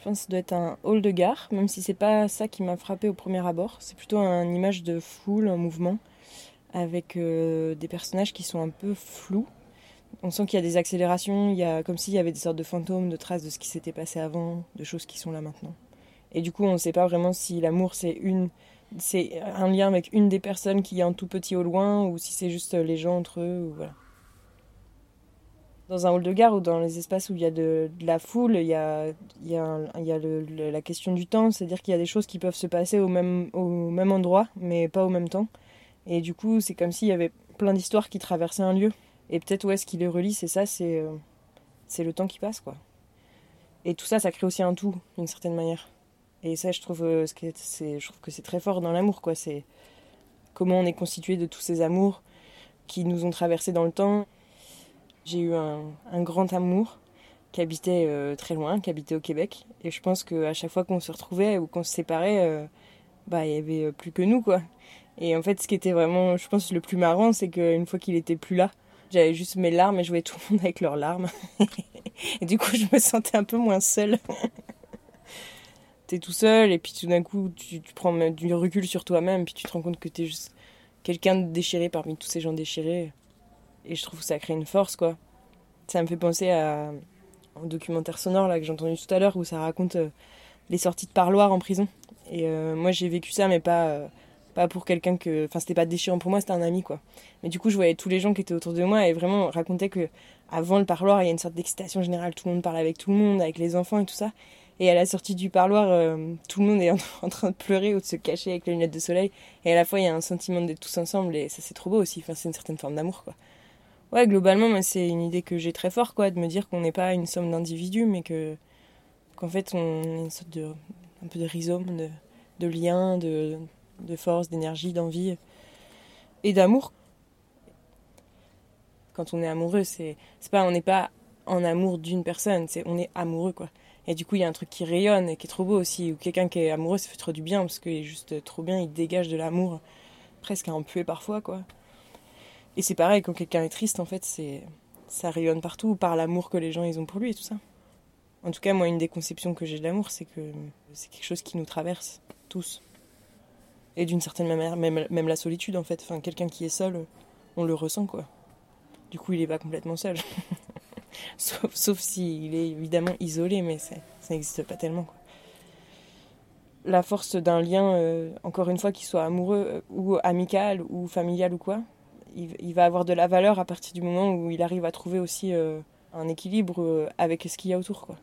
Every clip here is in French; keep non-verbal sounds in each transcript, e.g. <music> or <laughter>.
Je pense que ça doit être un hall de gare, même si c'est pas ça qui m'a frappé au premier abord. C'est plutôt une image de foule en mouvement, avec euh, des personnages qui sont un peu flous. On sent qu'il y a des accélérations, il y a comme s'il y avait des sortes de fantômes, de traces de ce qui s'était passé avant, de choses qui sont là maintenant. Et du coup, on ne sait pas vraiment si l'amour c'est une, c'est un lien avec une des personnes qui est un tout petit au loin, ou si c'est juste les gens entre eux, voilà. Dans un hall de gare ou dans les espaces où il y a de, la foule, il y a, y a, y a la question du temps, c'est-à-dire qu'il y a des choses qui peuvent se passer au même, au même endroit, mais pas au même temps. Et du coup, c'est comme s'il y avait plein d'histoires qui traversaient un lieu. Et peut-être où est-ce qui les relie, c'est ça, c'est euh, c'est le temps qui passe, quoi. Et tout ça, ça crée aussi un tout, d'une certaine manière. Et ça, je trouve, euh, je trouve que c'est très fort dans l'amour, quoi. C'est comment on est constitué de tous ces amours qui nous ont traversés dans le temps. J'ai eu un, grand amour qui habitait euh, très loin, qui habitait au Québec. Et je pense qu'à chaque fois qu'on se retrouvait ou qu'on se séparait, euh, bah, il y avait euh, plus que nous, quoi. Et en fait, ce qui était vraiment, je pense, le plus marrant, c'est qu'une fois qu'il était plus là, j'avais juste mes larmes et je voyais tout le monde avec leurs larmes. <laughs> et du coup, je me sentais un peu moins seule. <laughs> t'es tout seul et puis tout d'un coup, tu, prends du recul sur toi-même, puis tu te rends compte que t'es juste quelqu'un de déchiré parmi tous ces gens déchirés. Et je trouve que ça crée une force, quoi. Ça me fait penser à un documentaire sonore là, que j'ai entendu tout à l'heure où ça raconte euh, les sorties de parloir en prison. Et euh, moi, j'ai vécu ça, mais pas, euh, pas pour quelqu'un que. Enfin, c'était pas déchirant pour moi, c'était un ami, quoi. Mais du coup, je voyais tous les gens qui étaient autour de moi et vraiment racontaient que avant le parloir, il y a une sorte d'excitation générale. Tout le monde parle avec tout le monde, avec les enfants et tout ça. Et à la sortie du parloir, tout le monde est <laughs> en, train de pleurer ou de se cacher avec les lunettes de soleil. Et à la fois, il y a un sentiment d'être tous ensemble et ça, c'est trop beau aussi. Enfin, c'est une certaine forme d'amour, quoi. Ouais, globalement, c'est une idée que j'ai très fort, quoi, de me dire qu'on n'est pas une somme d'individus, mais que qu'en fait, on est une sorte de un peu de rhizome, de, de lien, de, force, d'énergie, d'envie et d'amour. Quand on est amoureux, c'est pas on n'est pas en amour d'une personne, c'est on est amoureux, quoi. Et du coup, il y a un truc qui rayonne et qui est trop beau aussi. Ou quelqu'un qui est amoureux, ça fait trop du bien parce qu'il est juste trop bien, il dégage de l'amour, presque en puer parfois, quoi. Et c'est pareil, quand quelqu'un est triste, en fait, c'est ça rayonne partout par l'amour que les gens ils ont pour lui et tout ça. En tout cas, moi, une des conceptions que j'ai de l'amour, c'est que c'est quelque chose qui nous traverse tous. Et d'une certaine manière, même, la solitude, en fait. Enfin, quelqu'un qui est seul, on le ressent, quoi. Du coup, il n'est pas complètement seul. <laughs> sauf sauf s'il est évidemment isolé, mais ça n'existe pas tellement, quoi. La force d'un lien, euh, encore une fois, qu'il soit amoureux euh, ou amical ou familial ou quoi, il, va avoir de la valeur à partir du moment où il arrive à trouver aussi euh, un équilibre euh, avec ce qu'il y a autour. Quoi.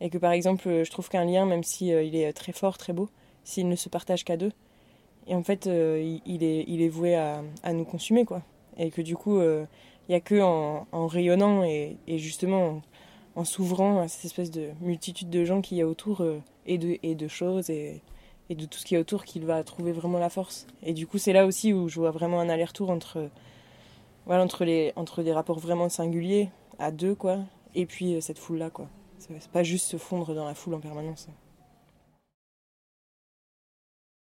Et que par exemple, je trouve qu'un lien, même si euh, est très fort, très beau, s'il ne se partage qu'à deux, et en fait, il, est, il est voué à, nous consumer. quoi. Et que du coup, il n'y a que en, rayonnant et, et, justement en, s'ouvrant à cette espèce de multitude de gens qu'il y a autour et, de, et de choses et, et de tout ce qui est autour qu'il va trouver vraiment la force. Et du coup, c'est là aussi où je vois vraiment un aller-retour entre, voilà, entre, les, entre des rapports vraiment singuliers, à deux, quoi, et puis euh, cette foule-là, quoi. C'est pas juste se fondre dans la foule en permanence.